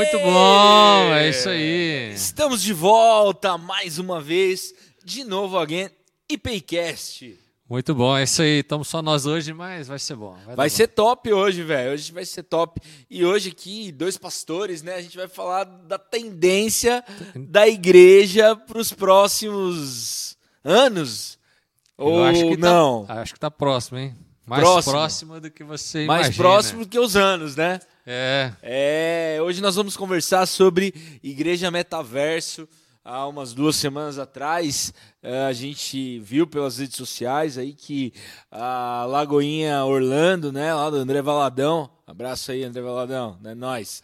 Muito bom, é isso aí. Estamos de volta mais uma vez, de novo alguém, IPCast. Muito bom, é isso aí. Estamos só nós hoje, mas vai ser bom. Vai, vai ser bom. top hoje, velho. Hoje vai ser top. E hoje aqui, dois pastores, né? A gente vai falar da tendência da igreja para os próximos anos. Eu Ou acho que tá- não? Tá, acho que tá próximo, hein? Mais próximo, próximo do que você Mais imagina. próximo do que os anos, né? É. É, hoje nós vamos conversar sobre igreja metaverso. Há umas duas semanas atrás, eh, a gente viu pelas redes sociais aí que a Lagoinha Orlando, né, lá do André Valadão, abraço aí, André Valadão, né, nós.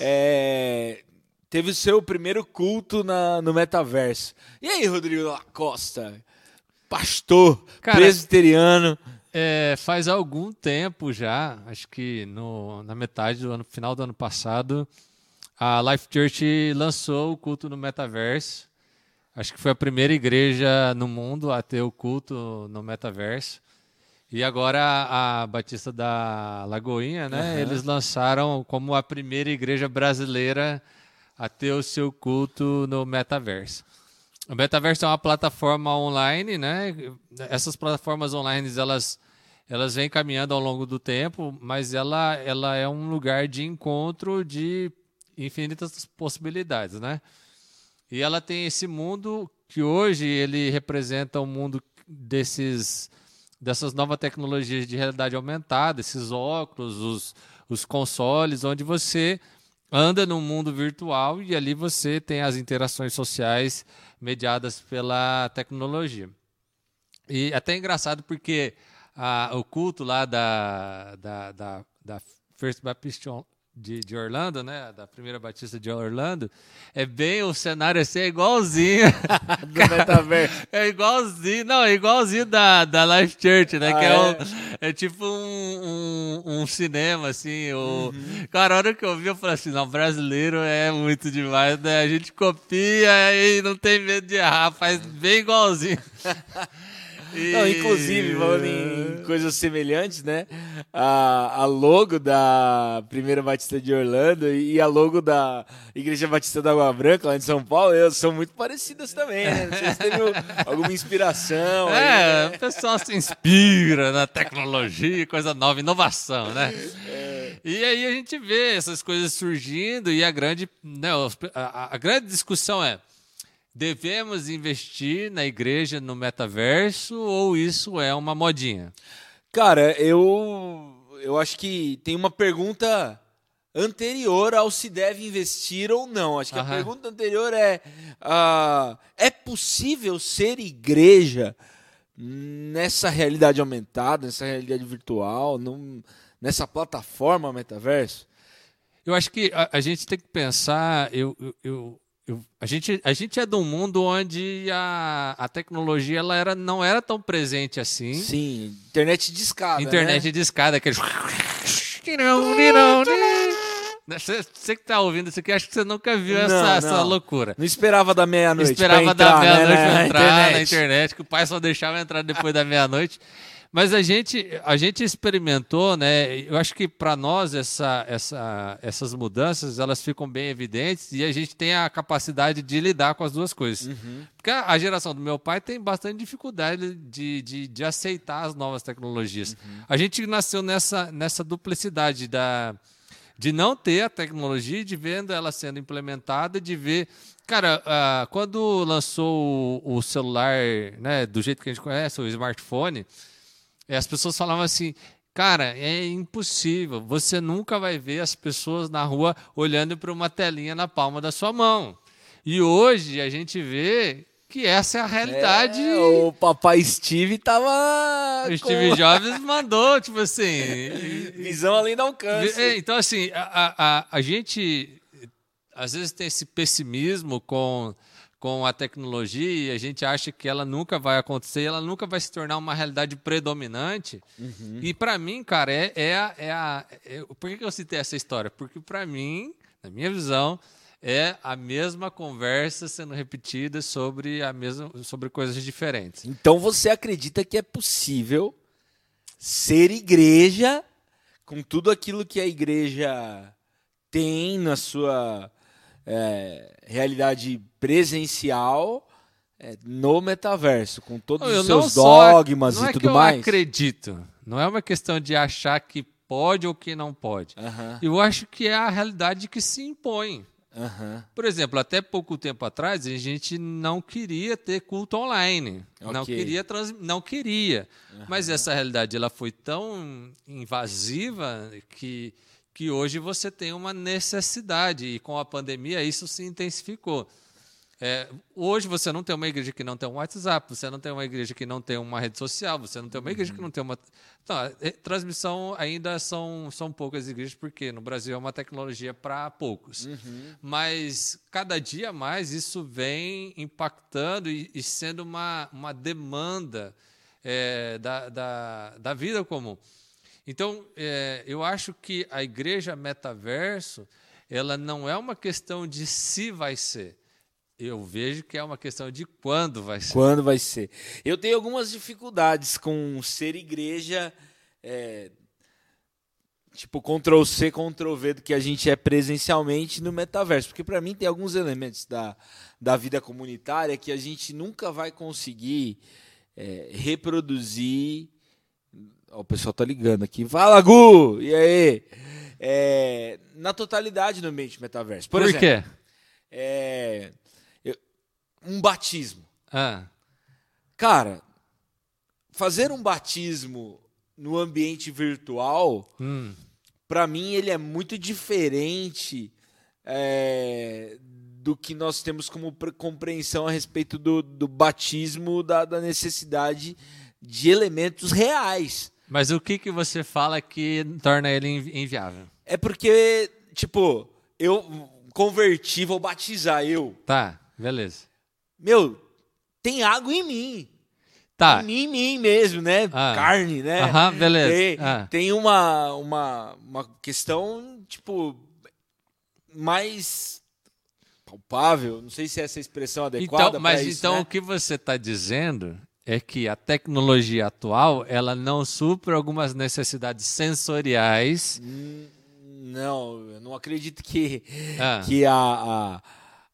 É. É, teve o seu primeiro culto na, no metaverso. E aí, Rodrigo Costa, pastor, Cara, presbiteriano, é, faz algum tempo já, acho que no, na metade do ano, final do ano passado, a Life Church lançou o culto no metaverso. Acho que foi a primeira igreja no mundo a ter o culto no metaverso. E agora a, Batista da Lagoinha, né? Uhum. Eles lançaram como a primeira igreja brasileira a ter o seu culto no metaverso. O metaverso é uma plataforma online, né? Essas plataformas online elas elas vêm caminhando ao longo do tempo, mas ela ela é um lugar de encontro de infinitas possibilidades, né? E ela tem esse mundo que hoje ele representa um mundo desses dessas novas tecnologias de realidade aumentada, esses óculos, os, os consoles, onde você anda no mundo virtual e ali você tem as interações sociais mediadas pela tecnologia. E até é engraçado porque a, o culto lá da, da, da, da First Baptist de, de, Orlando, né? Da primeira Batista de Orlando, é bem o cenário assim, é igualzinho. Do metaverso. é igualzinho, não, é igualzinho da, da Life Church, né? Ah, que é, é? Um, é tipo um, um, um, cinema, assim. O... Uhum. Cara, a hora que eu vi, eu falei assim: não, brasileiro é muito demais, né? A gente copia e não tem medo de errar, faz bem igualzinho. E... Não, inclusive, falando em coisas semelhantes, né? A, a logo da Primeira Batista de Orlando e a logo da Igreja Batista da Água Branca, lá em São Paulo, são muito parecidas também, né? Não sei se teve alguma inspiração. É, aí, né? o pessoal se inspira na tecnologia, coisa nova, inovação, né? É. E aí a gente vê essas coisas surgindo e a grande, né, a, a grande discussão é Devemos investir na igreja no metaverso ou isso é uma modinha? Cara, eu eu acho que tem uma pergunta anterior ao se deve investir ou não. Acho que Aham. a pergunta anterior é: uh, é possível ser igreja nessa realidade aumentada, nessa realidade virtual, num, nessa plataforma metaverso? Eu acho que a, a gente tem que pensar. Eu, eu, eu, eu, a, gente, a gente é de um mundo onde a, a tecnologia ela era, não era tão presente assim. Sim, internet de escada. Internet né? de escada, aquele. Você, você que está ouvindo isso aqui, acho que você nunca viu não, essa, não. essa loucura. Não esperava da meia-noite. Esperava da meia-noite né, entrar internet. na internet, que o pai só deixava entrar depois da meia-noite. Mas a gente, a gente experimentou, né? Eu acho que para nós essa, essa, essas mudanças elas ficam bem evidentes e a gente tem a capacidade de lidar com as duas coisas. Uhum. Porque a, geração do meu pai tem bastante dificuldade de, de, de aceitar as novas tecnologias. Uhum. A gente nasceu nessa, nessa duplicidade da, de não ter a tecnologia, de vendo ela sendo implementada, de ver Cara, uh, quando lançou o, o, celular, né, do jeito que a gente conhece, o smartphone, e as pessoas falavam assim: Cara, é impossível. Você nunca vai ver as pessoas na rua olhando para uma telinha na palma da sua mão. E hoje a gente vê que essa é a realidade. É, o papai Steve tava. O Steve com... Jobs mandou, tipo assim. Visão além do alcance. É, então, assim, a, a, a gente às vezes tem esse pessimismo com com a tecnologia e a gente acha que ela nunca vai acontecer, ela nunca vai se tornar uma realidade predominante. Uhum. E para mim, cara, é, é a. É a é, por que, eu citei essa história? Porque para mim, na minha visão, é a mesma conversa sendo repetida sobre, a mesma, sobre coisas diferentes. Então você acredita que é possível ser igreja com tudo aquilo que a igreja tem na sua é, realidade presencial é, no metaverso, com todos eu os seus dogmas e é tudo mais. Eu acredito. Não é uma questão de achar que pode ou que não pode. Uhum. Eu acho que é a realidade que se impõe. Uhum. Por exemplo, até pouco tempo atrás a gente não queria ter culto online, okay. não queria trans... não queria, uhum. mas essa realidade ela foi tão invasiva que que hoje você tem uma necessidade e com a pandemia isso se intensificou. É, hoje você não tem uma igreja que não tem um WhatsApp, você não tem uma igreja que não tem uma rede social, você não tem uma igreja que não tem uma. Então, é, transmissão ainda são, são poucas igrejas, porque no Brasil é uma tecnologia para poucos. Uhum. Mas cada dia mais isso vem impactando e, e sendo uma, uma demanda é, da, da, da vida comum. Então, é, eu acho que a igreja metaverso ela não é uma questão de se vai ser eu vejo que é uma questão de quando vai ser. Quando vai ser. Eu tenho algumas dificuldades com ser igreja, é, tipo Ctrl C, Ctrl V do que a gente é presencialmente no metaverso, porque para mim tem alguns elementos da, da vida comunitária que a gente nunca vai conseguir é, reproduzir. O pessoal tá ligando aqui. Fala, Gu! E aí? É, na totalidade no ambiente metaverso. Por, Por exemplo, quê? É, um batismo. Ah. Cara, fazer um batismo no ambiente virtual, hum. para mim, ele é muito diferente é, do que nós temos como compreensão a respeito do, do batismo, da, da necessidade de elementos reais. Mas o que, que você fala que torna ele inviável? É porque, tipo, eu converti, vou batizar eu. Tá, beleza meu, tem água em mim. Tá. Em mim, em mim mesmo, né? Ah. Carne, né? Aham, beleza. Tem, ah. tem uma, uma, uma questão, tipo, mais palpável. Não sei se é essa expressão adequada. Então, mas isso, então né? o que você está dizendo é que a tecnologia atual ela não supre algumas necessidades sensoriais. Hum, não, eu não acredito que, ah. que a, a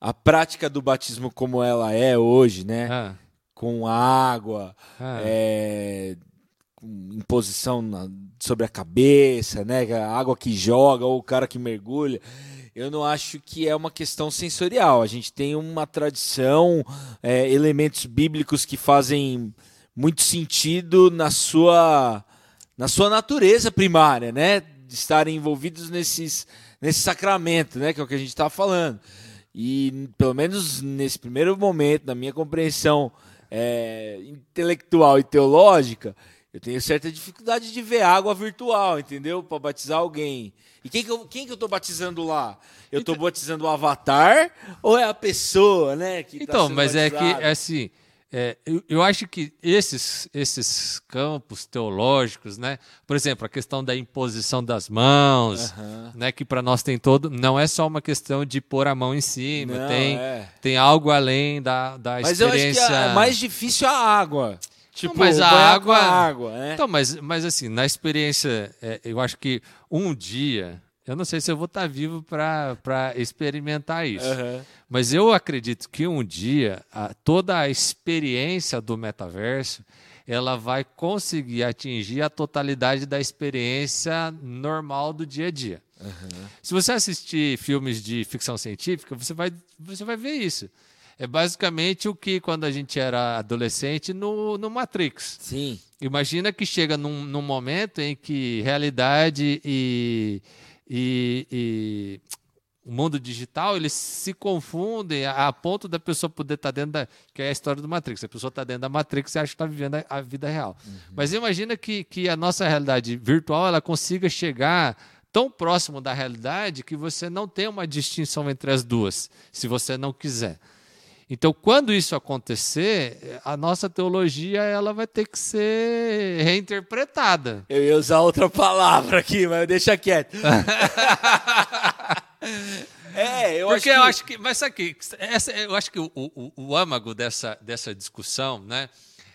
a prática do batismo como ela é hoje, né? Ah. Com água, ah. é, com imposição na, sobre a cabeça, né? A água que joga ou o cara que mergulha. Eu não acho que é uma questão sensorial. A gente tem uma tradição, é, elementos bíblicos que fazem muito sentido na sua, na sua natureza primária, né? De estarem envolvidos nesses, nesse sacramento, né? Que é o que a gente está falando. E, pelo menos nesse primeiro momento, na minha compreensão é, intelectual e teológica, eu tenho certa dificuldade de ver água virtual, entendeu? Para batizar alguém. E quem que eu, quem que eu tô batizando lá? Eu estou então, batizando o avatar ou é a pessoa, né? Que tá então, tá mas é que, é assim, é, eu, eu, acho que esses, esses campos teológicos, né? por exemplo, a questão da imposição das mãos, uhum. né? que para nós tem todo. Não é só uma questão de pôr a mão em cima, não, tem, é. tem algo além da, da mas experiência. Mas eu acho que é mais difícil a água. Tipo, não, mas a água. água né? Então, mas, mas assim, na experiência, é, eu acho que um dia eu não sei se eu vou estar vivo para experimentar isso. Uhum. Mas eu acredito que um dia a, toda a experiência do metaverso ela vai conseguir atingir a totalidade da experiência normal do dia a dia. Uhum. Se você assistir filmes de ficção científica, você vai, você vai ver isso. É basicamente o que quando a gente era adolescente no, no Matrix. Sim. Imagina que chega num, num momento em que realidade e e, e o mundo digital, eles se confundem a, ponto da pessoa poder estar tá dentro da. que é a história do Matrix. A pessoa está dentro da Matrix e acha que está vivendo a, a, vida real. Uhum. Mas imagina que, que a nossa realidade virtual ela consiga chegar tão próximo da realidade que você não tem uma distinção entre as duas, se você não quiser. Então, quando isso acontecer, a nossa teologia ela vai ter que ser reinterpretada. Eu ia usar outra palavra aqui, mas deixa quieto. é, eu Porque acho que... eu acho que. Mas essa, eu acho que o, o, o âmago dessa, dessa discussão, né?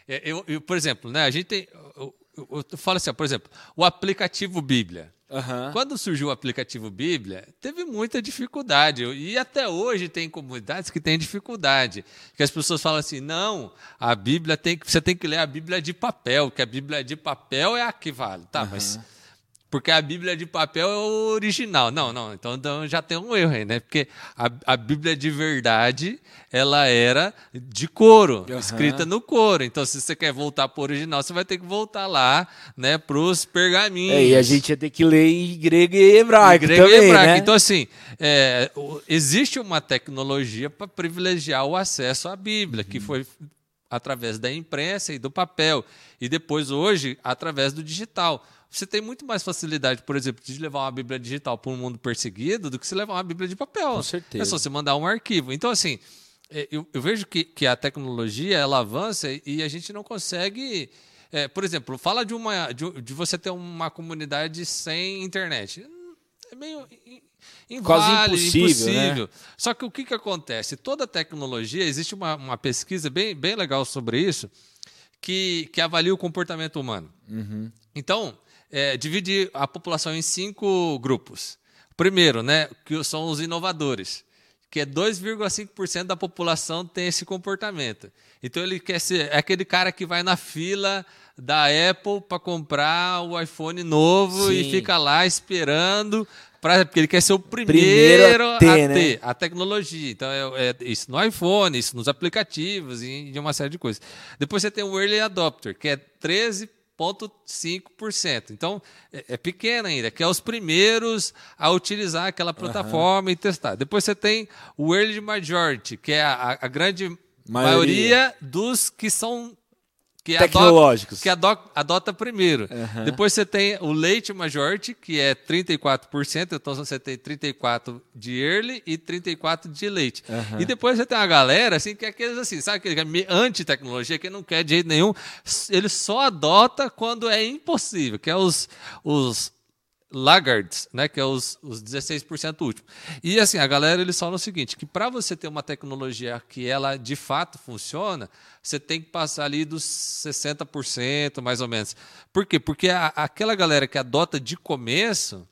É, eu, eu, por exemplo, né, a gente tem. Eu, eu, eu falo assim, por exemplo, o aplicativo Bíblia. Uhum. Quando surgiu o aplicativo Bíblia, teve muita dificuldade. E até hoje tem comunidades que têm dificuldade. Que as pessoas falam assim: não, a Bíblia tem que. Você tem que ler a Bíblia de papel, que a Bíblia de papel é a que vale. Tá, uhum. mas porque a Bíblia de papel é o original. Não, não, então, então já tem um erro aí, né? Porque a, a Bíblia de verdade, ela era de couro, uhum. escrita no couro. Então, se você quer voltar para o original, você vai ter que voltar lá, né, para os pergaminhos. É, e a gente ia ter que ler em grego e hebraico. Em grego também, e hebraico. Né? Então, assim, é, existe uma tecnologia para privilegiar o acesso à Bíblia, uhum. que foi através da imprensa e do papel, e depois, hoje, através do digital. Você tem muito mais facilidade, por exemplo, de levar uma Bíblia digital para um mundo perseguido do que se levar uma Bíblia de papel. Com certeza. É só você mandar um arquivo. Então, assim, é, eu, eu vejo que, que a tecnologia ela avança e a gente não consegue. É, por exemplo, fala de, uma, de, de, você ter uma comunidade sem internet. É meio invale, Quase impossível. impossível. Né? Só que o que, que acontece? Toda tecnologia, existe uma, uma pesquisa bem, bem legal sobre isso, que, que avalia o comportamento humano. Uhum. Então, é, divide a população em cinco grupos. Primeiro, né, que são os inovadores, que é 2,5% da população tem esse comportamento. Então ele quer ser é aquele cara que vai na fila da Apple para comprar o iPhone novo Sim. e fica lá esperando pra, porque ele quer ser o primeiro, primeiro a ter, a, né? ter a tecnologia. Então, é, é, isso no iPhone, isso nos aplicativos e de uma série de coisas. Depois você tem o Early Adopter, que é 13 0,5%. Então, é, é pequeno ainda, que é os primeiros a utilizar aquela plataforma uhum. e testar. Depois você tem o Early Majority, que é a, a grande maioria. maioria dos que são que tecnológicos. Adota, que adota primeiro. Uhum. Depois você tem o leite majority, que é 34%, então você tem 34 de early e 34 de leite. Uhum. E depois você tem uma galera assim que é aqueles assim, sabe aquele é anti-tecnologia que não quer de jeito nenhum, ele só adota quando é impossível, que é os os laggards, né, que é os, os 16% últimos. E assim, a galera eles falam o seguinte, que para você ter uma tecnologia que ela de fato funciona, você tem que passar ali dos 60% mais ou menos. Por quê? Porque a, aquela galera que adota de começo,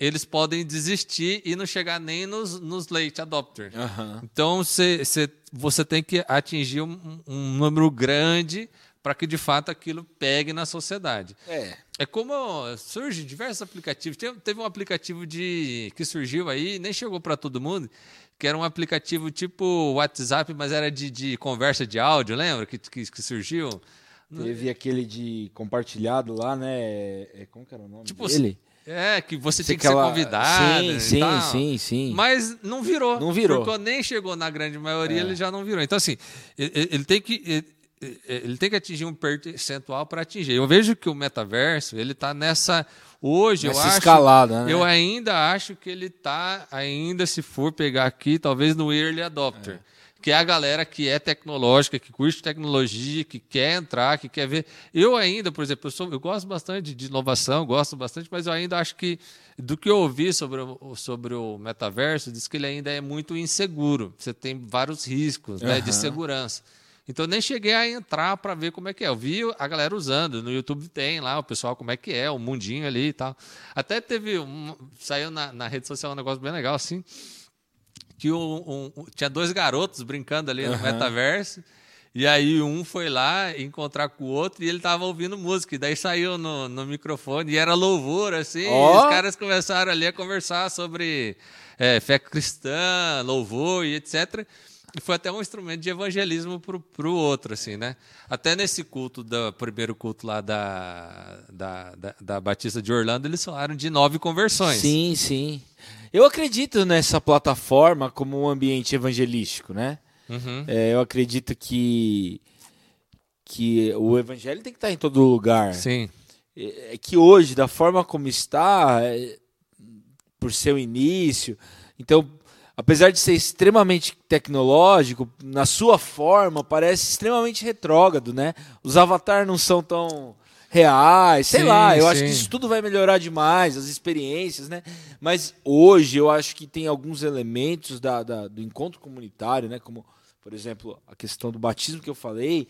eles podem desistir e não chegar nem nos, nos late adopters. Uhum. Então cê, cê, você tem que atingir um, um número grande para que de fato aquilo pegue na sociedade. É. É como surgem diversos aplicativos. Teve um aplicativo de que surgiu aí, nem chegou para todo mundo, que era um aplicativo tipo WhatsApp, mas era de, de conversa de áudio, lembra? Que, que, que surgiu. Teve aquele de compartilhado lá, né? É, como que era o nome tipo, dele? É, que você, você tinha que ser convidado. Sim, sim, tal. sim, sim. Mas não virou. Não virou. Porque nem chegou na grande maioria, é. ele já não virou. Então, assim, ele, ele tem que ele tem que atingir um percentual para atingir. Eu vejo que o metaverso ele está nessa hoje eu acho escalada, né? eu ainda acho que ele está ainda se for pegar aqui talvez no early adopter. É. Que é a galera que é tecnológica, que curte tecnologia, que quer entrar, que quer ver. Eu ainda, por exemplo, eu, sou, eu gosto bastante de inovação, gosto bastante, mas eu ainda acho que, do que eu ouvi sobre o, sobre o metaverso, diz que ele ainda é muito inseguro. Você tem vários riscos uhum. né, de segurança. Então nem cheguei a entrar para ver como é que é. Eu vi a galera usando, no YouTube tem lá o pessoal como é que é, o mundinho ali e tal. Até teve um, saiu na, na rede social um negócio bem legal assim, que um, um, tinha dois garotos brincando ali no metaverso. E aí um foi lá encontrar com o outro e ele tava ouvindo música. E daí saiu no, no microfone e era louvor, assim. Oh. os caras começaram ali a conversar sobre é, fé cristã, louvor e etc. E foi até um instrumento de evangelismo para o outro, assim, né? Até nesse culto, do primeiro culto lá da, da, da, da Batista de Orlando, eles falaram de nove conversões. Sim, sim. Eu acredito nessa plataforma como um ambiente evangelístico, né? Uhum. É, eu acredito que, que o evangelho tem que estar em todo lugar. Sim. É, é que hoje, da forma como está, é, por seu início, então apesar de ser extremamente tecnológico, na sua forma parece extremamente retrógrado, né? Os avatares não são tão reais, sei sim, lá, eu sim. acho que isso tudo vai melhorar demais, as experiências, né? Mas hoje eu acho que tem alguns elementos da, da, do encontro comunitário, né? Como, por exemplo, a questão do batismo que eu falei,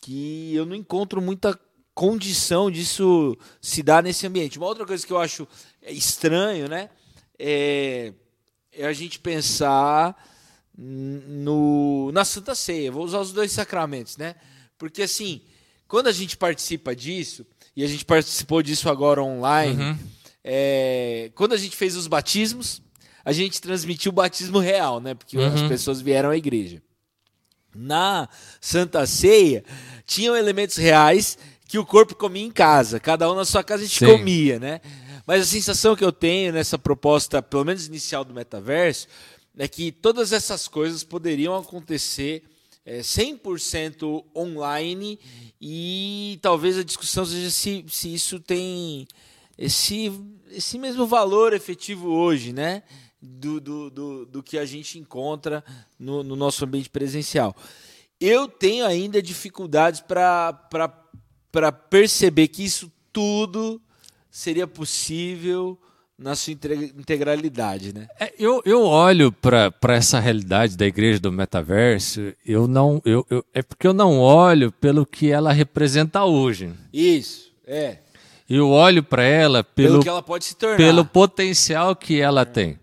que eu não encontro muita condição disso se dar nesse ambiente. Uma outra coisa que eu acho estranho, né? É, é a gente pensar no, na Santa Ceia. Vou usar os dois sacramentos, né? Porque assim, quando a gente participa disso, e a gente participou disso agora online, uhum. é, quando a gente fez os batismos, a gente transmitiu o batismo real, né? Porque uhum. as pessoas vieram à igreja. Na Santa Ceia, tinham elementos reais que o corpo comia em casa. Cada um na sua casa a gente Sim. comia, né? Mas a sensação que eu tenho nessa proposta, pelo menos inicial do metaverso, é que todas essas coisas poderiam acontecer é, 100% online e talvez a discussão seja se, se isso tem esse, esse mesmo valor efetivo hoje, né? Do, do, do, do que a gente encontra no, no nosso ambiente presencial. Eu tenho ainda dificuldades para perceber que isso tudo seria possível na sua integralidade, né? É, eu, eu olho para essa realidade da igreja do metaverso, eu não eu, eu, é porque eu não olho pelo que ela representa hoje. Isso, é. Eu olho para ela pelo, pelo que ela pode se tornar, pelo potencial que ela é. tem.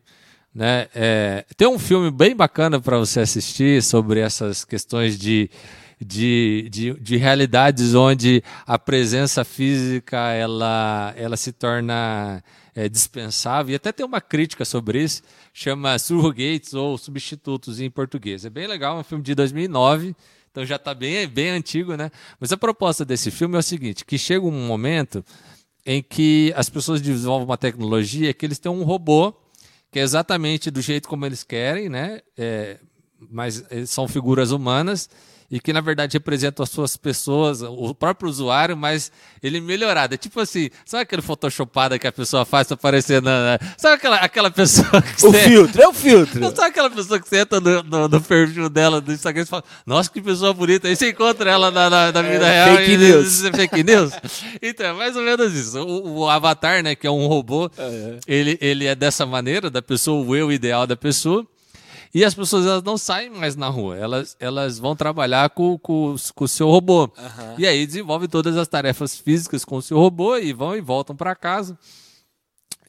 Né? É, tem um filme bem bacana para você assistir sobre essas questões de de, de, de realidades onde a presença física ela, ela se torna é, dispensável. E até tem uma crítica sobre isso, chama Surrogates ou Substitutos em português. É bem legal, é um filme de 2009, então já está bem, bem antigo, né? Mas a proposta desse filme é o seguinte, que chega um momento em que as pessoas desenvolvem uma tecnologia que eles têm um robô que é exatamente do jeito como eles querem, né? É, mas são figuras humanas e que na verdade representam as suas pessoas, o próprio usuário, mas ele melhorado. É tipo assim, sabe aquele photoshopada que a pessoa faz para aparecer na. Sabe aquela, aquela pessoa que O você... filtro, é o filtro. Não, sabe aquela pessoa que você entra no, no, no perfil dela do Instagram e fala, nossa, que pessoa bonita. Aí você encontra ela na, na, na vida é, real fake e news. é fake news. então, é mais ou menos isso. O, o Avatar, né, que é um robô, é. Ele, ele é dessa maneira, da pessoa, o eu ideal da pessoa. E as pessoas elas não saem mais na rua, elas, elas vão trabalhar com, com, com o seu robô. Uhum. E aí desenvolvem todas as tarefas físicas com o seu robô e vão e voltam para casa.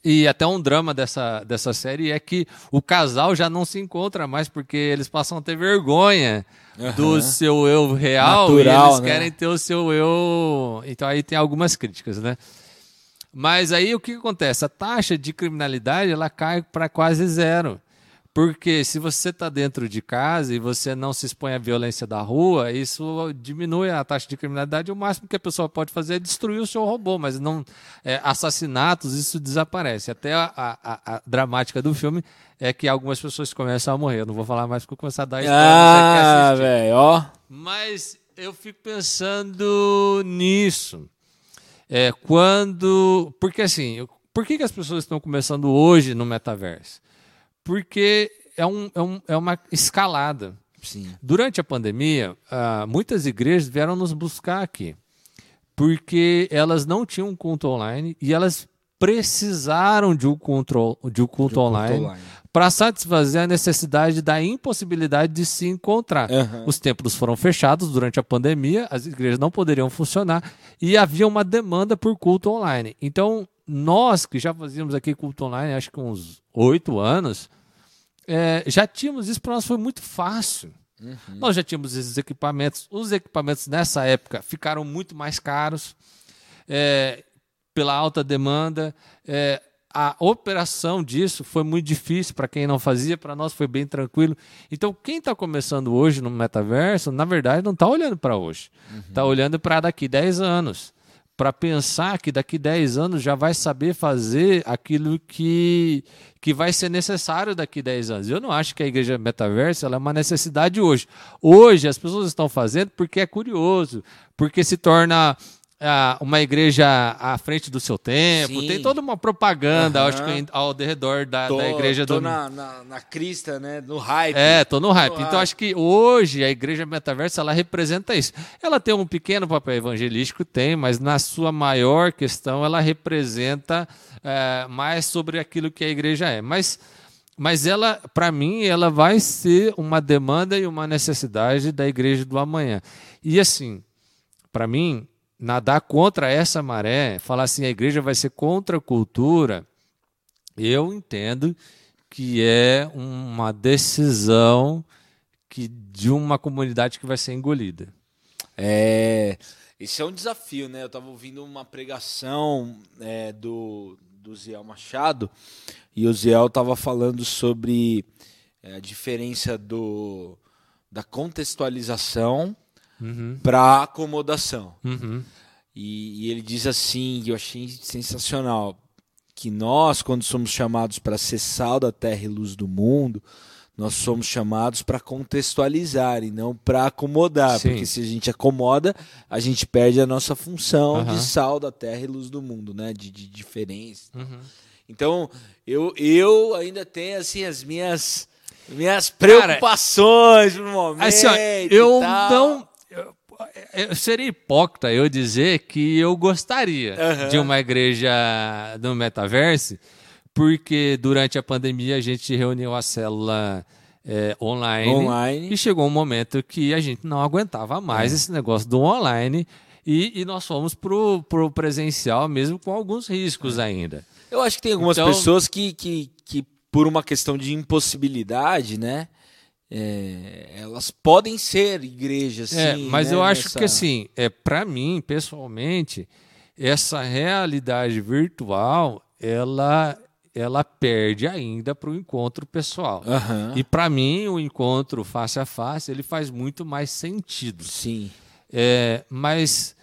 E até um drama dessa, dessa série é que o casal já não se encontra mais porque eles passam a ter vergonha uhum. do seu eu real Natural, e eles né? querem ter o seu eu. Então aí tem algumas críticas, né? Mas aí o que acontece? A taxa de criminalidade ela cai para quase zero. Porque se você está dentro de casa e você não se expõe à violência da rua, isso diminui a taxa de criminalidade. O máximo que a pessoa pode fazer é destruir o seu robô, mas não é, assassinatos, isso desaparece. Até a, a, a, dramática do filme é que algumas pessoas começam a morrer. Eu não vou falar mais porque eu começar a dar spoiler. Ah, velho, ó. Mas eu fico pensando nisso. É, quando. Porque assim, por que, que as pessoas estão começando hoje no metaverso? Porque é, um, é, um, é uma escalada. Sim. Durante a pandemia, uh, muitas igrejas vieram nos buscar aqui, porque elas não tinham culto online e elas precisaram de um culto, de um culto de um online, online. para satisfazer a necessidade da impossibilidade de se encontrar. Uhum. Os templos foram fechados durante a pandemia, as igrejas não poderiam funcionar e havia uma demanda por culto online. Então, nós que já fazíamos aqui culto online, acho que uns oito anos, é, já tínhamos isso para nós, foi muito fácil. Uhum. Nós já tínhamos esses equipamentos. Os equipamentos nessa época ficaram muito mais caros é, pela alta demanda. É, a operação disso foi muito difícil para quem não fazia, para nós foi bem tranquilo. Então, quem está começando hoje no metaverso, na verdade, não está olhando para hoje. Está uhum. olhando para daqui 10 anos para pensar que daqui 10 anos já vai saber fazer aquilo que, que vai ser necessário daqui 10 anos. Eu não acho que a igreja metaverso é uma necessidade hoje. Hoje as pessoas estão fazendo porque é curioso, porque se torna uma igreja à frente do seu tempo, Sim. tem toda uma propaganda, uhum. acho que ao redor da, tô, da igreja tô do. Na, na, na, crista, né? No hype. É, tô no hype. Tô então hype. acho que hoje a igreja metaversa ela representa isso. Ela tem um pequeno papel evangelístico, tem, mas na sua maior questão ela representa é, mais sobre aquilo que a igreja é. Mas mas ela, para mim, ela vai ser uma demanda e uma necessidade da igreja do amanhã. E assim, para mim, nadar contra essa maré, falar assim, a igreja vai ser contra a cultura, eu entendo que é uma decisão que de uma comunidade que vai ser engolida. É, esse é um desafio, né? Eu estava ouvindo uma pregação é, do, do Ziel Machado e o Ziel estava falando sobre é, a diferença do, da contextualização uhum. para acomodação. Uhum. E, e, ele diz assim, eu achei sensacional, que nós, quando somos chamados para ser sal da terra e luz do mundo, nós somos chamados para contextualizar e não para acomodar, Sim. porque se a gente acomoda, a gente perde a nossa função uhum. de sal da terra e luz do mundo, né? De, de diferença. Uhum. Então, eu, eu ainda tenho assim as minhas minhas preocupações Cara, no momento. Assim, ó, eu não seria hipócrita eu dizer que eu gostaria uhum. de uma igreja no metaverso, porque durante a pandemia a gente reuniu a célula é, online, online, e chegou um momento que a gente não aguentava mais é. esse negócio do online e, e nós fomos pro, pro presencial mesmo com alguns riscos é. ainda. Eu acho que tem algumas então, pessoas que, que, que, por uma questão de impossibilidade, né? É, elas podem ser igrejas, é. Mas né, eu acho nessa... que assim, é para mim pessoalmente, essa realidade virtual, ela ela perde ainda para o encontro pessoal. Uhum. E para mim o encontro face a face ele faz muito mais sentido. Sim. É, mas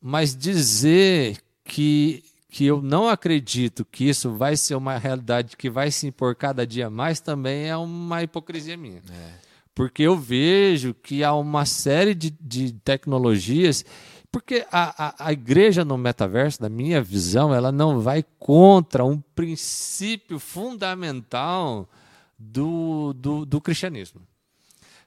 mas dizer que que eu não acredito que isso vai ser uma realidade que vai se impor cada dia mais também é uma hipocrisia minha. É. Porque eu vejo que há uma série de, de tecnologias. Porque a, a, a, igreja no metaverso, na minha visão, ela não vai contra um princípio fundamental do, do, do cristianismo.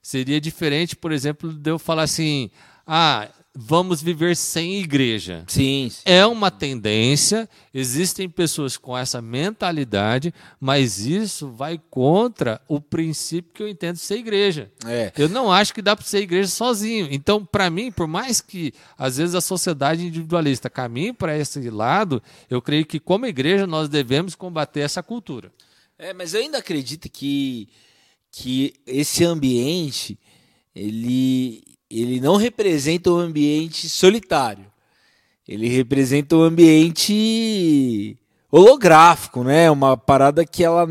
Seria diferente, por exemplo, de eu falar assim: ah, vamos viver sem igreja. Sim, sim, É uma tendência, existem pessoas com essa mentalidade, mas isso vai contra o princípio que eu entendo ser igreja. É. Eu não acho que dá para ser igreja sozinho. Então, para mim, por mais que às vezes a sociedade individualista caminhe para esse lado, eu creio que como igreja nós devemos combater essa cultura. É, mas eu ainda acredito que que esse ambiente ele ele não representa um ambiente solitário. Ele representa um ambiente holográfico, né? Uma parada que ela,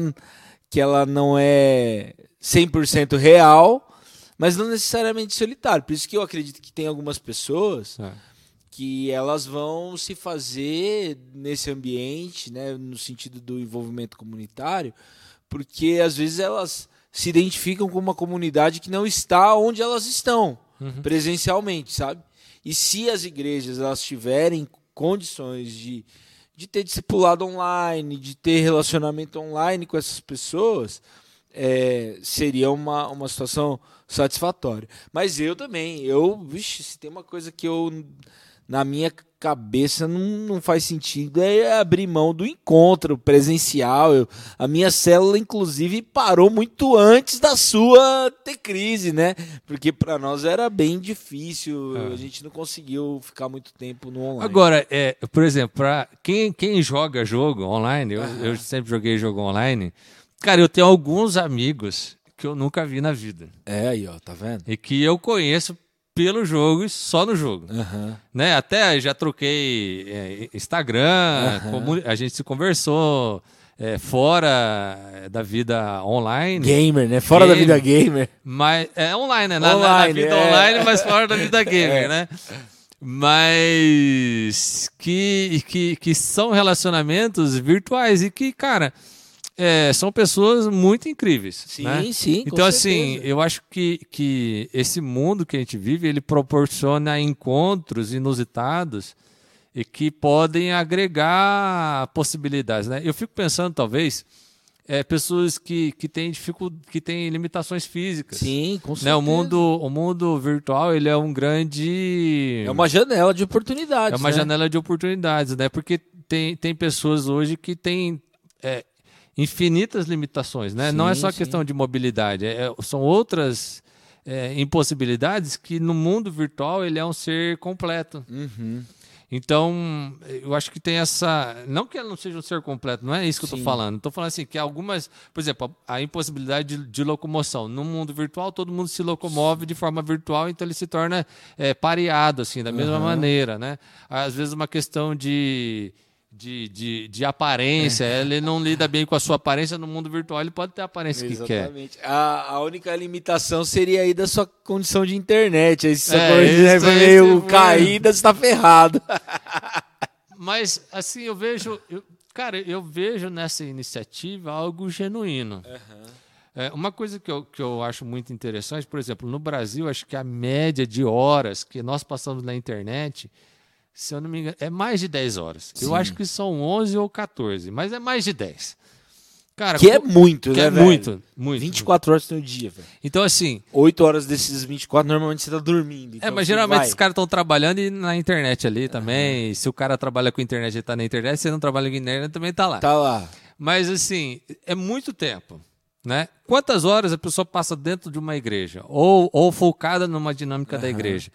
que ela não é 100% real, mas não necessariamente solitário. Por isso que eu acredito que tem algumas pessoas é. que elas vão se fazer nesse ambiente, né, no sentido do envolvimento comunitário, porque às vezes elas se identificam com uma comunidade que não está onde elas estão uhum. presencialmente, sabe? E se as igrejas elas tiverem condições de, de ter discipulado online, de ter relacionamento online com essas pessoas, é, seria uma, uma situação satisfatória. Mas eu também, eu, vixe, se tem uma coisa que eu, na minha cabeça não, não faz sentido é abrir mão do encontro presencial. Eu, a minha célula, inclusive, parou muito antes da sua ter crise, né? Porque para nós era bem difícil, é. a gente não conseguiu ficar muito tempo no online. Agora, é, por exemplo, para quem, quem joga jogo online, eu, eu sempre joguei jogo online, cara, eu tenho alguns amigos que eu nunca vi na vida. É aí, ó, tá vendo? E que eu conheço pelo jogo e só no jogo. Uhum. Né? Até já troquei é, Instagram, uhum. a gente se conversou é, fora da vida online. Gamer, né? Fora gamer, da vida gamer. Mas, é online, né? Na, online, na vida é. online, mas fora da vida gamer, é. né? Mas que, que, que são relacionamentos virtuais e que, cara é, são pessoas muito incríveis. Sim, né? sim. Então, assim, eu acho que, que esse mundo que a gente vive, ele proporciona encontros inusitados e que podem agregar possibilidades. Né? Eu fico pensando, talvez, é, pessoas que, que têm dificuldade, que têm limitações físicas. Sim, com certeza. Né? O, mundo, o mundo virtual ele é um grande. É uma janela de oportunidades. É uma né? janela de oportunidades, né? Porque tem, tem pessoas hoje que têm. É, infinitas limitações, né? Sim, Não é só sim. questão de mobilidade, é, são outras é, impossibilidades que no mundo virtual ele é um ser completo. Uhum. Então, eu acho que tem essa. Não que ela não seja um ser completo, não é isso que Sim. eu estou falando. Estou falando assim, que algumas. Por exemplo, a impossibilidade de, de, locomoção. No mundo virtual, todo mundo se locomove de forma virtual, então ele se torna é, pareado, assim, da mesma uhum. maneira, né? Às vezes, uma questão de de, de, de aparência, é. ele não lida bem com a sua aparência no mundo virtual, ele pode ter a aparência Exatamente. que quer. A, a única limitação seria aí da sua condição de internet. Aí se sua é, condição é meio caída, você está ferrado. Mas, assim, eu vejo. Eu, cara, eu vejo nessa iniciativa algo genuíno. Uhum. É, uma coisa que eu, que eu acho muito interessante, por exemplo, no Brasil, acho que a média de horas que nós passamos na internet se eu não me engano, é mais de 10 horas. Sim. Eu acho que são 11 ou 14, mas é mais de 10. Cara, que é muito, que né, é velho? muito, muito. 24 horas no dia, velho. Então, assim... 8 horas desses 24, normalmente você tá dormindo. Então, é, mas geralmente vai. os caras estão trabalhando e na internet ali também. Uhum. Se o cara trabalha com internet e tá na internet, se não trabalha com internet, também tá lá. Tá lá. Mas, assim, é muito tempo. Né? Quantas horas a pessoa passa dentro de uma igreja? Ou, ou focada numa dinâmica uhum. da igreja?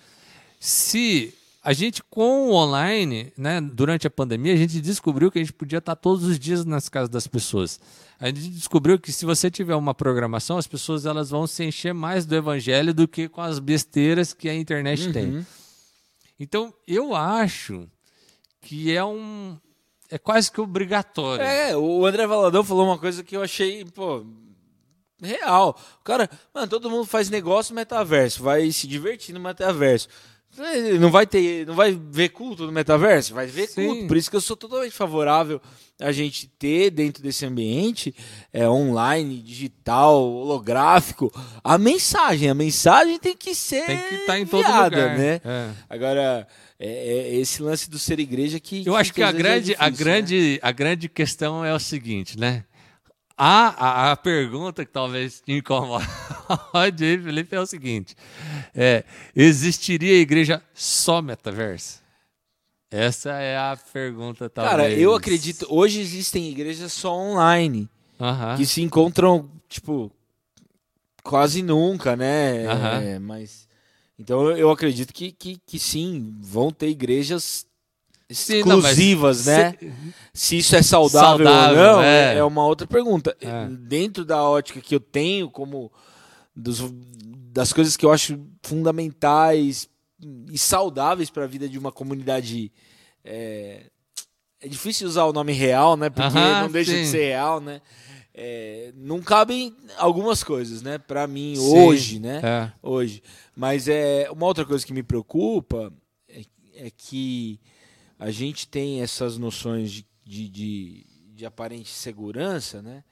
Se a gente, com o online, né, durante a pandemia, a gente descobriu que a gente podia estar todos os dias nas casas das pessoas. A gente descobriu que se você tiver uma programação, as pessoas elas vão se encher mais do evangelho do que com as besteiras que a internet uhum. tem. Então, eu acho que é um. É quase que obrigatório. É, o André Valadão falou uma coisa que eu achei, pô, real. Cara, mano, todo mundo faz negócio no metaverso, vai se divertir no metaverso. Não vai ter, não vai ver culto no metaverso, vai ver Sim. culto. Por isso que eu sou totalmente favorável a gente ter dentro desse ambiente é, online, digital, holográfico, a mensagem. A mensagem tem que ser tem que estar tá em todo lugar, né? É. Agora é, é, esse lance do ser igreja que eu acho que, que a é grande, é difícil, a grande, né? a grande questão é o seguinte, né? A, a, a, pergunta que talvez te incomode, Felipe, é o seguinte: é, existiria igreja só metaverso? Essa é a pergunta, talvez. Cara, eu acredito. Hoje existem igrejas só online uh -huh. que se encontram, tipo, quase nunca, né? Uh -huh. é, mas. Então eu acredito que, que, que sim, vão ter igrejas exclusivas, Sim, não, né? Se... se... isso é saudável, saudável ou não, é. é. uma outra pergunta. É. Dentro da ótica que eu tenho, como dos, das coisas que eu acho fundamentais e saudáveis para a vida de uma comunidade. É... é, difícil usar o nome real, né? Porque não deixa sim. de ser real, né? É, não cabem algumas coisas, né? Para mim sim. hoje, né? É. Hoje, mas é uma outra coisa que me preocupa é, é que a gente tem essas noções de, de, de, de aparente segurança, né?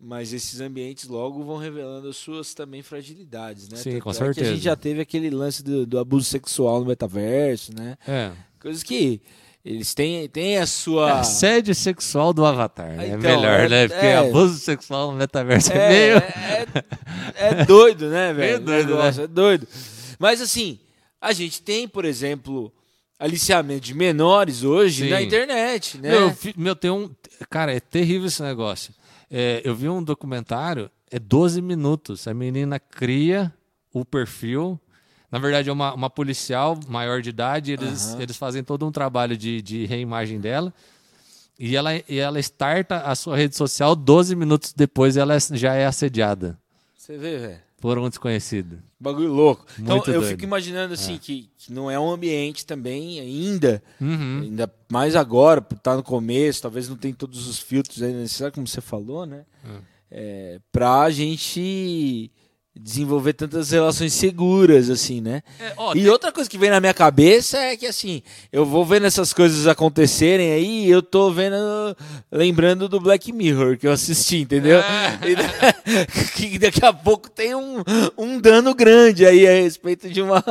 mas esses ambientes logo vão revelando as suas também fragilidades, né? Sim, Tanto com é certeza. a gente já teve aquele lance do, do, abuso sexual no metaverso, né? É. Coisas que eles têm, têm a sua... É assédio sexual do Avatar, né? Então, é melhor, é, né? Porque é, abuso sexual no metaverso é, é meio... É, é, doido, né, velho? É doido, né? É doido. Mas assim, a gente tem, por exemplo aliciamento de menores hoje Sim. na internet, né? Meu, meu, tem um. Cara, é terrível esse negócio. É, eu vi um documentário, é 12 minutos. A menina cria o perfil. Na verdade, é uma, uma policial maior de idade. Eles, uhum. eles fazem todo um trabalho de, de reimagem dela. E ela, e ela starta a sua rede social 12 minutos depois ela já é assediada. Você vê, velho por um desconhecido. Bagulho louco. Muito então eu doido. fico imaginando assim é. que, que, não é um ambiente também ainda, uhum. ainda mais agora, tá no começo, talvez não tem todos os filtros ainda necessários, como você falou, né? Uhum. É, pra gente desenvolver tantas relações seguras, assim, né? É, ó, e tem... outra coisa que vem na minha cabeça é que, assim, eu vou vendo essas coisas acontecerem aí eu tô vendo, lembrando do Black Mirror que eu assisti, entendeu? É. que daqui a pouco tem um, um dano grande aí a respeito de, uma,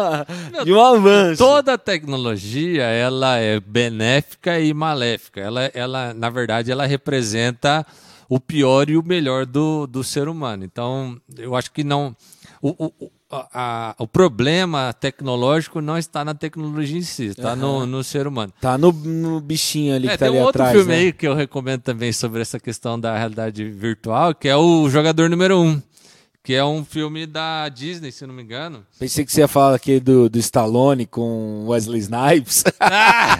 de um avanço. Toda tecnologia, ela é benéfica e maléfica. Ela, ela na verdade, ela representa o pior e o melhor do, do ser humano. Então, eu acho que não. O, o, a, o problema tecnológico não está na tecnologia em si, está uhum. no, no ser humano. Está no, no, bichinho ali é, que está ali atrás. Tem outro filme né? aí que eu recomendo também sobre essa questão da realidade virtual, que é o Jogador Número 1. Um que é um filme da Disney, se não me engano. Pensei que você ia falar aqui do, do Stallone com Wesley Snipes.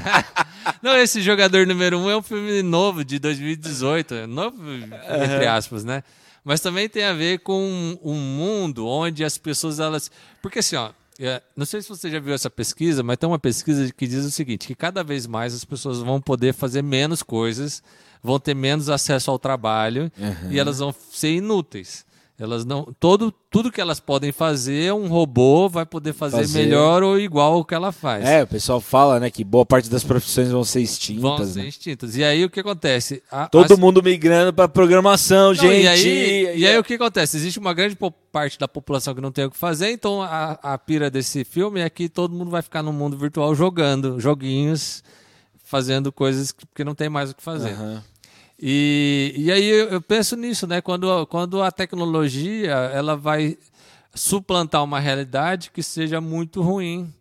não, esse Jogador Número 1 um é um filme novo, de 2018. Novo, entre aspas, né? Mas também tem a ver com um mundo onde as pessoas, elas... Porque assim, ó, é, não sei se você já viu essa pesquisa, mas tem uma pesquisa que diz o seguinte, que cada vez mais as pessoas vão poder fazer menos coisas, vão ter menos acesso ao trabalho uhum. e elas vão ser inúteis. Elas não, todo, tudo que elas podem fazer, um robô vai poder fazer, fazer, melhor ou igual ao que ela faz. É, o pessoal fala, né, que boa parte das profissões vão ser extintas. Vão ser né? extintas. E aí o que acontece? A, Todo as... mundo migrando para programação, não, gente. E aí, e aí o que acontece? Existe uma grande parte da população que não tem o que fazer, então a, a pira desse filme é que todo mundo vai ficar no mundo virtual jogando joguinhos, fazendo coisas que não tem mais o que fazer. Uhum. E, e aí eu penso nisso, né? Quando, quando a tecnologia ela vai suplantar uma realidade que seja muito ruim.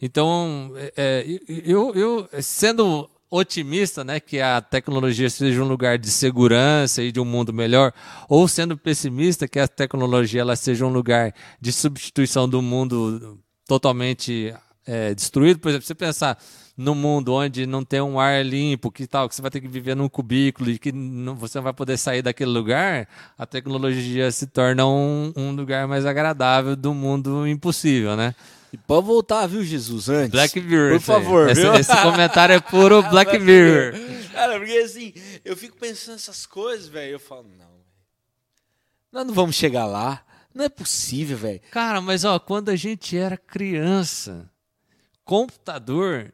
Então, é, é eu, eu sendo otimista, né, que a tecnologia seja um lugar de segurança e de um mundo melhor, ou sendo pessimista que a tecnologia ela seja um lugar de substituição do mundo totalmente é, destruído. Por exemplo, você pensar no mundo onde não tem um ar limpo, que tal, que você vai ter que viver num cubículo e que não, você não vai poder sair daquele lugar, a tecnologia se torna um, um lugar mais agradável do mundo impossível, né? E pode voltar, viu, Jesus, antes. Black Mirror. Por favor, esse, esse, comentário é puro Black Mirror. Cara, porque assim, eu fico pensando essas coisas, velho, eu falo, não, nós não vamos chegar lá. Não é possível, velho. Cara, mas ó, quando a gente era criança, computador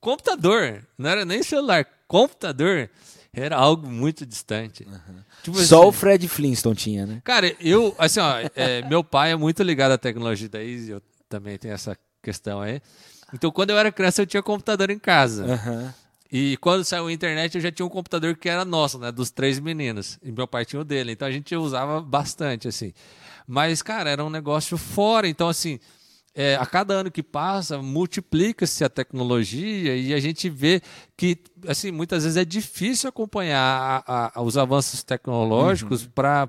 computador, não era nem celular, computador era algo muito distante. Uhum. Tipo Só assim, o Fred Flintstone tinha, né? Cara, eu, assim, ó, é, meu pai é muito ligado à tecnologia, daí eu também tenho essa questão aí. Então, quando eu era criança, eu tinha computador em casa. Uhum. E quando saiu a internet, eu já tinha um computador que era nosso, né? Dos três meninos. E meu pai tinha o dele. Então a gente usava bastante, assim. Mas, cara, era um negócio fora. Então, assim, é, a cada ano que passa, multiplica-se a tecnologia e a gente vê que, assim, muitas vezes é difícil acompanhar a, a, os avanços tecnológicos uhum. para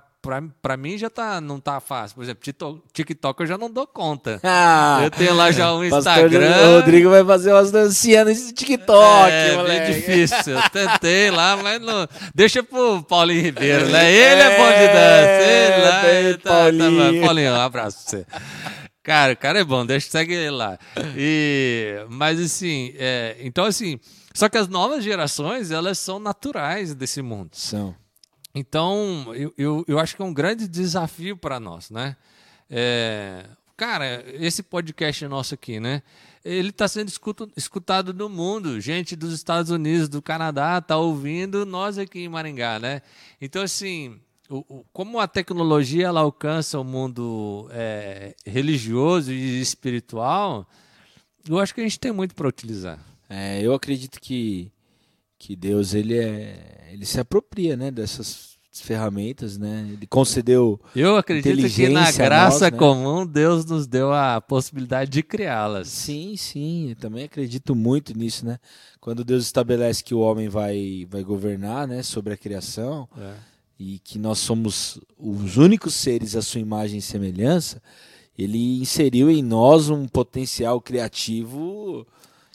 para mim já tá não tá fácil. Por exemplo, TikTok eu já não dou conta. Ah, eu tenho lá já um Instagram. O Rodrigo vai fazer umas dancinhas nesse TikTok, É, moleque. bem difícil. Eu tentei lá, mas não. Deixa pro Paulinho Ribeiro, né? Ele é, é bom de dança. Ele lá, é, tá, Paulinho. Tá, Paulinho, um abraço pra você. Cara, o cara é bom, deixa segue ele lá. E, mas assim, é, então assim, só que as novas gerações, elas são naturais desse mundo. São. Então, eu, eu, eu acho que é um grande desafio para nós, né? É, cara, esse podcast nosso aqui, né? Ele está sendo escuto, escutado no mundo. Gente dos Estados Unidos, do Canadá, está ouvindo nós aqui em Maringá, né? Então, assim, o, como a tecnologia ela alcança o mundo é, religioso e espiritual, eu acho que a gente tem muito para utilizar. É, eu acredito que, que Deus ele é ele se apropria, né, dessas ferramentas, né? Ele concedeu Eu acredito que na graça nós, né? comum Deus nos deu a possibilidade de criá-las. Sim, sim, eu também acredito muito nisso, né? Quando Deus estabelece que o homem vai vai governar, né, sobre a criação, é e que nós somos os únicos seres à sua imagem e semelhança, ele inseriu em nós um potencial criativo.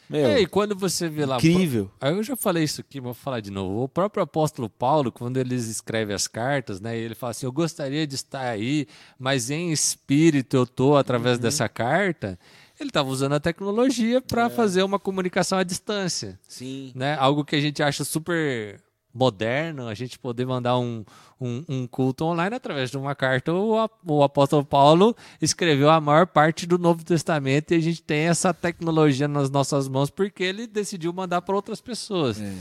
Meu, é, e quando você vê lá. Incrível. Aí eu já falei isso aqui, vou falar de novo. O próprio apóstolo Paulo, quando ele escreve as cartas, né, ele fala assim: Eu gostaria de estar aí, mas em espírito eu estou através uhum. dessa carta. Ele estava usando a tecnologia para é. fazer uma comunicação à distância. Sim. Né? Algo que a gente acha super moderno a gente poder mandar um, um, um, culto online através de uma carta. O, o apóstolo Paulo escreveu a maior parte do Novo Testamento e a gente tem essa tecnologia nas nossas mãos porque ele decidiu mandar para outras pessoas. É.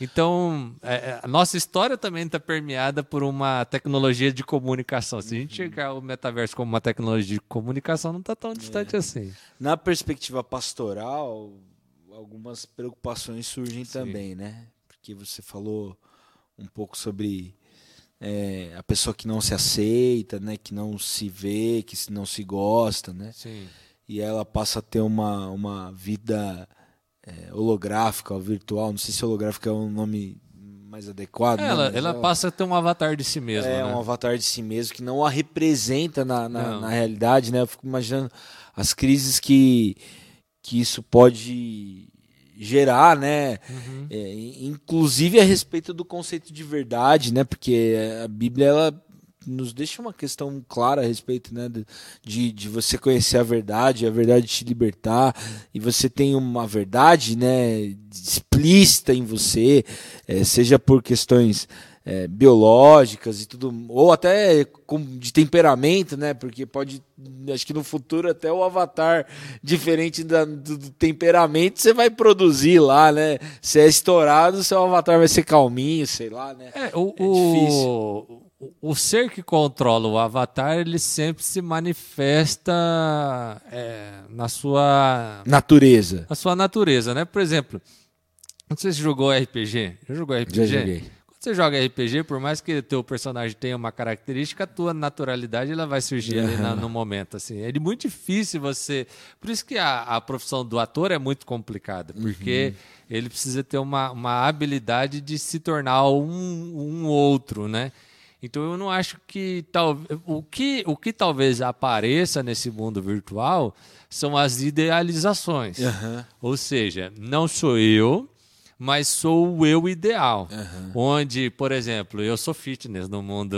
Então, é, é a nossa história também está permeada por uma tecnologia de comunicação. Se a gente uhum. chegar o metaverso como uma tecnologia de comunicação, não está tão distante é. assim. Na perspectiva pastoral, algumas preocupações surgem Sim. também, né? Que você falou um pouco sobre é, a pessoa que não se aceita, né, que não se vê, que não se gosta, né? Sim. E ela passa a ter uma, uma vida é, holográfica, virtual. Não sei se holográfica é um nome mais adequado. É, ela, né? ela, ela, passa a ter um avatar de si mesma. É, né? um avatar de si mesmo que não a representa na, na, na, realidade, né? Eu fico imaginando as crises que, que isso pode gerar, né? Uhum. É, inclusive a respeito do conceito de verdade, né? Porque a Bíblia ela nos deixa uma questão clara a respeito né, de, de você conhecer a verdade, a verdade te libertar, e você tem uma verdade né, explícita em você, é, seja por questões é, biológicas e tudo, ou até de temperamento, né? Porque pode, acho que no futuro até o avatar diferente da, do, do, temperamento você vai produzir lá, né? Se é estourado, seu avatar vai ser calminho, sei lá, né? É, o, é difícil o ser que controla o avatar, ele sempre se manifesta é, na sua natureza. Na sua natureza, né? Por exemplo, não sei se jogou RPG. Já jogou RPG? Já joguei. Você joga RPG, por mais que o teu personagem tenha uma característica, a tua naturalidade ela vai surgir ali na, no momento. Assim. É muito difícil você. Por isso que a, a profissão do ator é muito complicada, porque uhum. ele precisa ter uma, uma habilidade de se tornar um, um outro, né? Então eu não acho que tal, o que o que talvez apareça nesse mundo virtual são as idealizações. Uhum. Ou seja, não sou eu, mas sou o eu ideal. Uhum. Onde, por exemplo, eu sou fitness no mundo.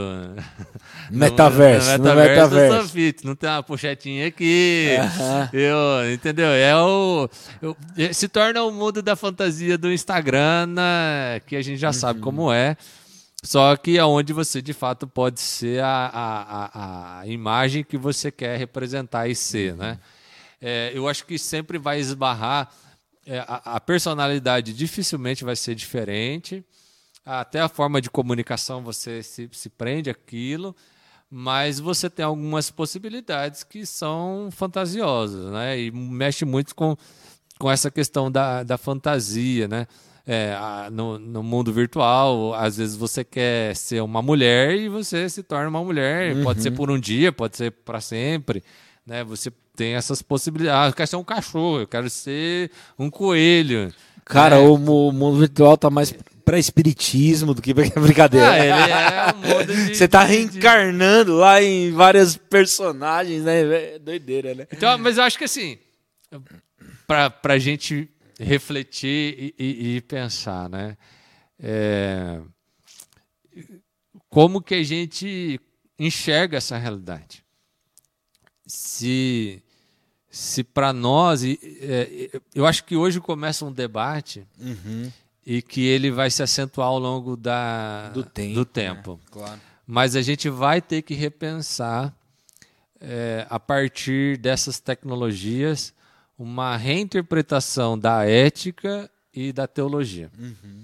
Metaverso. no, no, metaverso, metaverso, eu sou fitness. Não tem uma pochetinha aqui. Uhum. Eu, entendeu? É o. Eu, se torna o mundo da fantasia do Instagram, né, que a gente já uhum. sabe como é. Só que é você de fato pode ser a, a, a, imagem que você quer representar e ser, uhum. né? É, eu acho que sempre vai esbarrar é, a, a, personalidade dificilmente vai ser diferente, até a forma de comunicação você se, se prende aquilo, mas você tem algumas possibilidades que são fantasiosas, né? E mexe muito com, com essa questão da, da fantasia, né? é, no, no, mundo virtual, às vezes você quer ser uma mulher e você se torna uma mulher. Uhum. Pode ser uhum. por um dia, pode ser para sempre. Né? Você tem essas possibilidades. Ah, eu quero ser um cachorro, eu quero ser um coelho. Cara, né? o, mundo virtual tá mais para espiritismo do que para brincadeira. Ah, ele é um modo de, Você tá reencarnando lá em várias personagens, né? É doideira, né? Então, mas eu acho que assim, para pra gente refletir e, e, e pensar, né? É, como que a gente enxerga essa realidade? Se, se para nós, é, eu acho que hoje começa um debate uhum. e que ele vai se acentuar ao longo da, do tempo. Do tempo. Né? Claro. Mas a gente vai ter que repensar é, a partir dessas tecnologias uma reinterpretação da ética e da teologia. Uhum.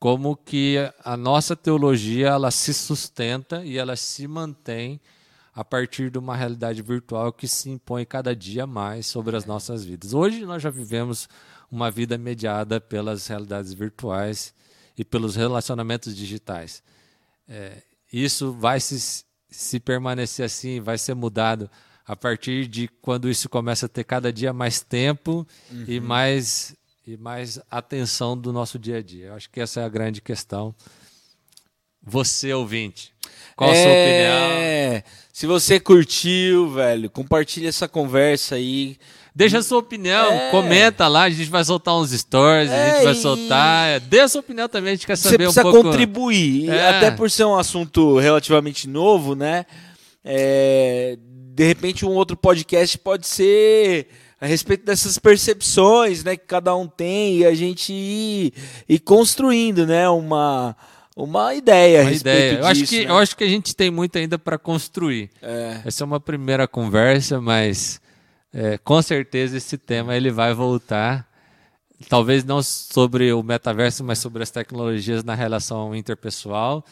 Como que a nossa teologia ela se sustenta e ela se mantém a partir de uma realidade virtual que se impõe cada dia mais sobre as nossas vidas. Hoje nós já vivemos uma vida mediada pelas realidades virtuais e pelos relacionamentos digitais. É, isso vai se, se permanecer assim, vai ser mudado a partir de quando isso começa a ter cada dia mais tempo uhum. e mais e mais atenção do nosso dia a dia. Eu acho que essa é a grande questão. Você, ouvinte, qual a sua é... opinião? Se você curtiu, velho, compartilha essa conversa aí. Deixa a sua opinião, é... comenta lá, a gente vai soltar uns stories, é, a gente vai soltar. Dê a sua opinião também, a gente quer saber um pouco. Você precisa contribuir, é. até por ser um assunto relativamente novo, né? É, de repente um outro podcast pode ser a respeito dessas percepções, né, que cada um tem e a gente ir, ir construindo, né, uma uma ideia uma ideia. Disso, eu acho que né? eu acho que a gente tem muito ainda para construir. É. Essa é uma primeira conversa, mas é, com certeza esse tema ele vai voltar. Talvez não sobre o metaverso, mas sobre as tecnologias na relação interpessoal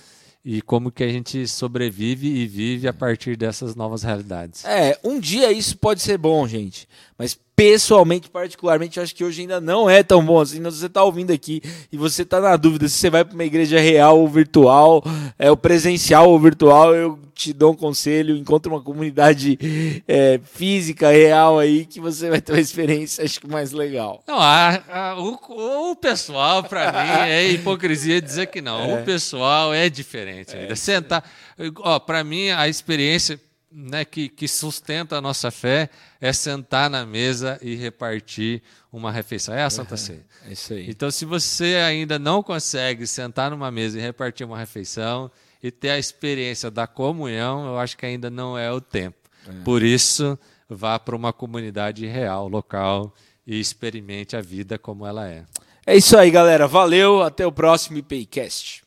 e como que a gente sobrevive e vive a partir dessas novas realidades. É, um dia isso pode ser bom, gente. Mas pessoalmente, particularmente, acho que hoje ainda não é tão bom assim. Você está ouvindo aqui e você está na dúvida se você vai para uma igreja real ou virtual, é o presencial ou virtual, eu te dou um conselho, encontre uma comunidade é, física, real aí, que você vai ter uma experiência, acho que mais legal. Não, a, a, o, o, pessoal, para mim, é hipocrisia dizer que não. É. O pessoal é diferente. É, Sentar, ó, para mim, a experiência né, que, que sustenta a nossa fé é sentar na mesa e repartir uma refeição. É a Santa Ceia. É isso aí. Então, se você ainda não consegue sentar numa mesa e repartir uma refeição e ter a experiência da comunhão, eu acho que ainda não é o tempo. É. Por isso, vá para uma comunidade real, local e experimente a vida como ela é. É isso aí, galera. Valeu. Até o próximo IPCast.